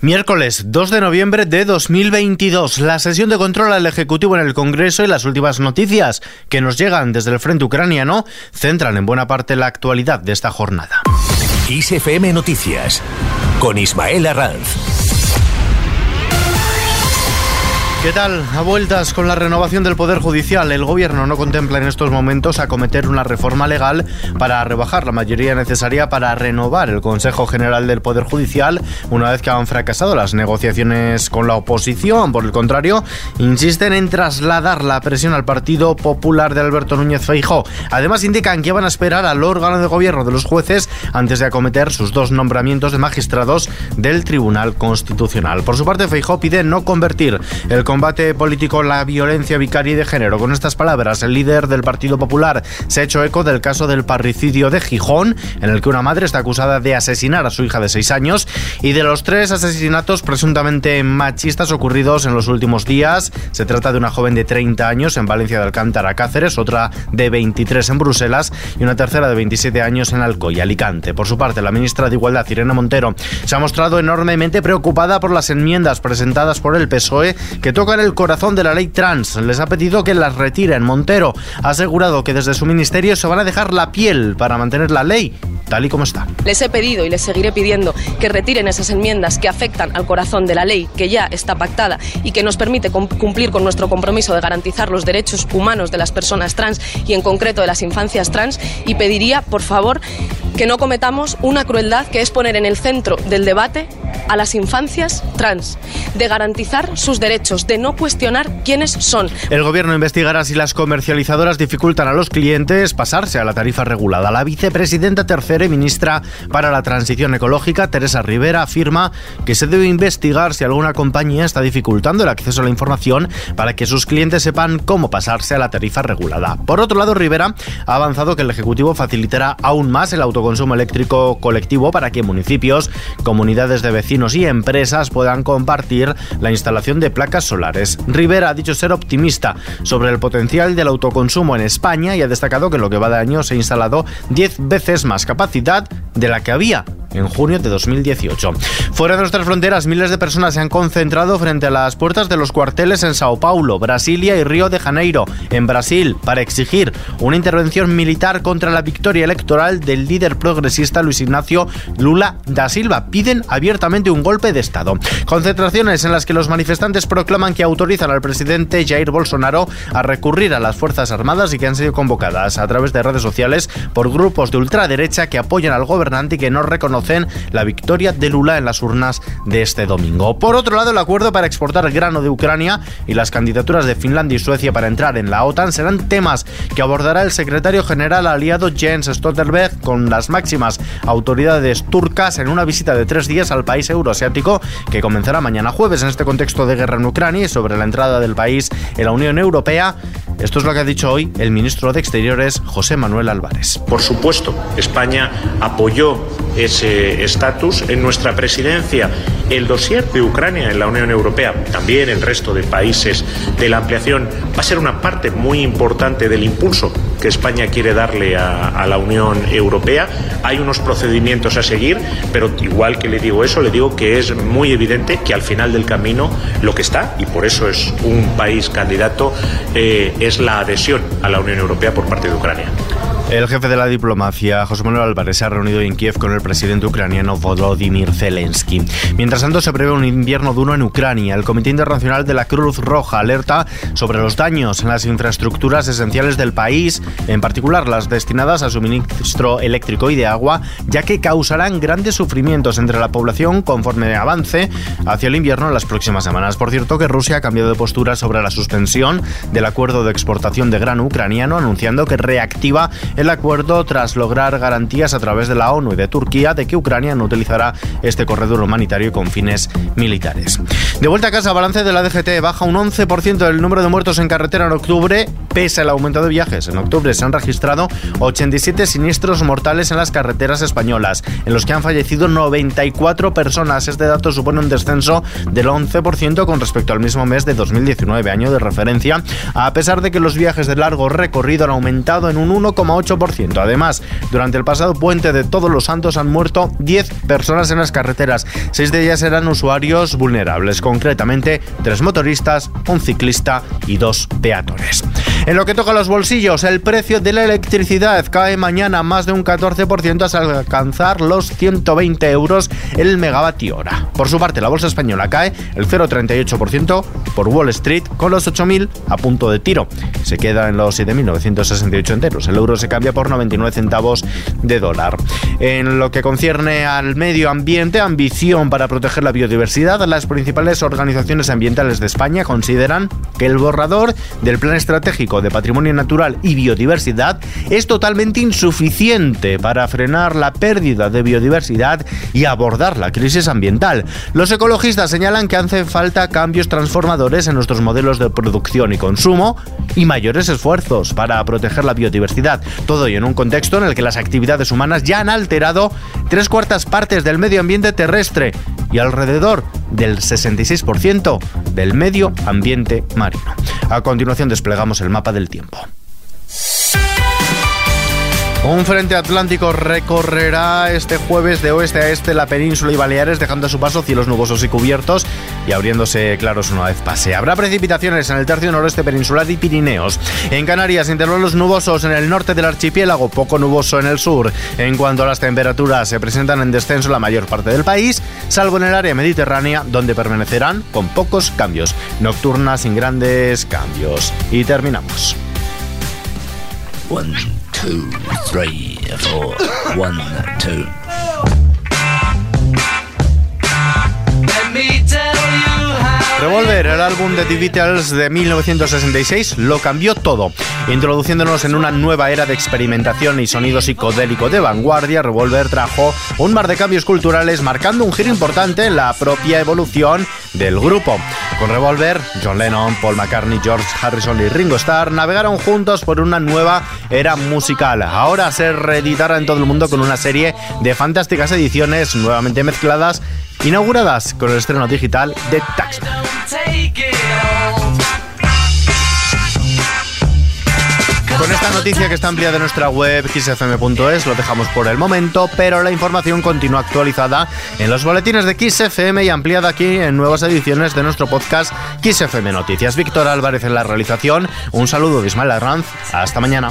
Miércoles 2 de noviembre de 2022, la sesión de control al Ejecutivo en el Congreso y las últimas noticias que nos llegan desde el frente ucraniano centran en buena parte la actualidad de esta jornada. ISFM Noticias con Ismael Arranz. ¿Qué tal? A vueltas con la renovación del Poder Judicial, el Gobierno no contempla en estos momentos acometer una reforma legal para rebajar la mayoría necesaria para renovar el Consejo General del Poder Judicial una vez que han fracasado las negociaciones con la oposición. Por el contrario, insisten en trasladar la presión al Partido Popular de Alberto Núñez Feijó. Además, indican que van a esperar al órgano de gobierno de los jueces antes de acometer sus dos nombramientos de magistrados del Tribunal Constitucional. Por su parte, Feijó pide no convertir el combate político la violencia vicaria y de género. Con estas palabras, el líder del Partido Popular se ha hecho eco del caso del parricidio de Gijón, en el que una madre está acusada de asesinar a su hija de seis años, y de los tres asesinatos presuntamente machistas ocurridos en los últimos días. Se trata de una joven de 30 años en Valencia de Alcántara, Cáceres, otra de 23 en Bruselas y una tercera de 27 años en Alcoy, Alicante. Por su parte, la ministra de Igualdad, Irene Montero, se ha mostrado enormemente preocupada por las enmiendas presentadas por el PSOE que tocan el corazón de la ley trans. Les ha pedido que las retiren. Montero ha asegurado que desde su ministerio se van a dejar la piel para mantener la ley tal y como está. Les he pedido y les seguiré pidiendo que retiren esas enmiendas que afectan al corazón de la ley que ya está pactada y que nos permite cumplir con nuestro compromiso de garantizar los derechos humanos de las personas trans y en concreto de las infancias trans y pediría, por favor, que no cometamos una crueldad que es poner en el centro del debate a las infancias trans, de garantizar sus derechos, de no cuestionar quiénes son. El gobierno investigará si las comercializadoras dificultan a los clientes pasarse a la tarifa regulada. La vicepresidenta tercera y ministra para la transición ecológica, Teresa Rivera, afirma que se debe investigar si alguna compañía está dificultando el acceso a la información para que sus clientes sepan cómo pasarse a la tarifa regulada. Por otro lado, Rivera ha avanzado que el Ejecutivo facilitará aún más el autoconsumo eléctrico colectivo para que municipios, comunidades de vecinos y empresas puedan compartir la instalación de placas solares. Rivera ha dicho ser optimista sobre el potencial del autoconsumo en España y ha destacado que en lo que va de año se ha instalado 10 veces más capacidad de la que había en junio de 2018. Fuera de nuestras fronteras, miles de personas se han concentrado frente a las puertas de los cuarteles en Sao Paulo, Brasilia y Río de Janeiro, en Brasil, para exigir una intervención militar contra la victoria electoral del líder progresista Luis Ignacio Lula da Silva. Piden abiertamente un golpe de Estado. Concentraciones en las que los manifestantes proclaman que autorizan al presidente Jair Bolsonaro a recurrir a las Fuerzas Armadas y que han sido convocadas a través de redes sociales por grupos de ultraderecha que apoyan al gobernante y que no reconocen la victoria de Lula en las urnas de este domingo. Por otro lado, el acuerdo para exportar grano de Ucrania y las candidaturas de Finlandia y Suecia para entrar en la OTAN serán temas que abordará el secretario general aliado Jens Stoltenberg con las máximas autoridades turcas en una visita de tres días al país euroasiático que comenzará mañana jueves en este contexto de guerra en Ucrania y sobre la entrada del país en la Unión Europea. Esto es lo que ha dicho hoy el ministro de Exteriores, José Manuel Álvarez. Por supuesto, España apoyó ese estatus. En nuestra presidencia, el dossier de Ucrania en la Unión Europea, también el resto de países de la ampliación, va a ser una parte muy importante del impulso que España quiere darle a, la Unión Europea. Hay unos procedimientos a seguir, pero igual que le digo eso, le digo que es muy evidente que al final del camino lo que está, y por eso es un país candidato, eh, es la adhesión a la Unión Europea por parte de Ucrania. El jefe de la diplomacia, José Manuel Álvarez, se ha reunido en Kiev con el presidente ucraniano Volodymyr Zelensky. Mientras tanto, se prevé un invierno duro en Ucrania. El Comité Internacional de la Cruz Roja alerta sobre los daños en las infraestructuras esenciales del país, en particular las destinadas a suministro eléctrico y de agua, ya que causarán grandes sufrimientos entre la población conforme avance hacia el invierno en las próximas semanas. Por cierto, que Rusia ha cambiado de postura sobre la suspensión del acuerdo de exportación de grano ucraniano, anunciando que reactiva el acuerdo tras lograr garantías a través de la ONU y de Turquía de que Ucrania no utilizará este corredor humanitario con fines militares. De vuelta a casa, balance de la DGT baja un 11% del número de muertos en carretera en octubre Pese al aumento de viajes, en octubre se han registrado 87 siniestros mortales en las carreteras españolas, en los que han fallecido 94 personas. Este dato supone un descenso del 11% con respecto al mismo mes de 2019, año de referencia, a pesar de que los viajes de largo recorrido han aumentado en un 1,8%. Además, durante el pasado puente de Todos los Santos han muerto 10 personas en las carreteras. Seis de ellas eran usuarios vulnerables, concretamente tres motoristas, un ciclista y dos peatones. En lo que toca a los bolsillos, el precio de la electricidad cae mañana más de un 14% hasta alcanzar los 120 euros el megavatio hora. Por su parte, la bolsa española cae el 0,38% por Wall Street con los 8.000 a punto de tiro. Se queda en los 7.968 enteros. El euro se cambia por 99 centavos de dólar. En lo que concierne al medio ambiente, ambición para proteger la biodiversidad, las principales organizaciones ambientales de España consideran que el borrador del Plan Estratégico de Patrimonio Natural y Biodiversidad es totalmente insuficiente para frenar la pérdida de biodiversidad y abordar la crisis ambiental. Los ecologistas señalan que hacen falta cambios transformadores en nuestros modelos de producción y consumo y mayores esfuerzos para proteger la biodiversidad. Todo ello en un contexto en el que las actividades humanas ya han alterado tres cuartas partes del medio ambiente terrestre y alrededor del 66% del medio ambiente marino. A continuación desplegamos el mapa del tiempo. Un frente atlántico recorrerá este jueves de oeste a este la península y Baleares, dejando a su paso cielos nubosos y cubiertos y abriéndose claros una vez pase. Habrá precipitaciones en el tercio noroeste peninsular y Pirineos. En Canarias, intervalos nubosos en el norte del archipiélago, poco nuboso en el sur. En cuanto a las temperaturas, se presentan en descenso la mayor parte del país, salvo en el área mediterránea, donde permanecerán con pocos cambios. Nocturnas sin grandes cambios. Y terminamos. One, two, three, four. One, two. El álbum de The Beatles de 1966, lo cambió todo, introduciéndonos en una nueva era de experimentación y sonido psicodélico de vanguardia. Revolver trajo un mar de cambios culturales, marcando un giro importante en la propia evolución del grupo. Con Revolver, John Lennon, Paul McCartney, George Harrison y Ringo Starr navegaron juntos por una nueva era musical. Ahora se reeditará en todo el mundo con una serie de fantásticas ediciones nuevamente mezcladas, inauguradas con el estreno digital de Taxman. Con esta noticia que está ampliada en nuestra web xfm.es lo dejamos por el momento, pero la información continúa actualizada en los boletines de XFM y ampliada aquí en nuevas ediciones de nuestro podcast XFM Noticias. Víctor Álvarez en la realización, un saludo de Ismael Arranz, hasta mañana.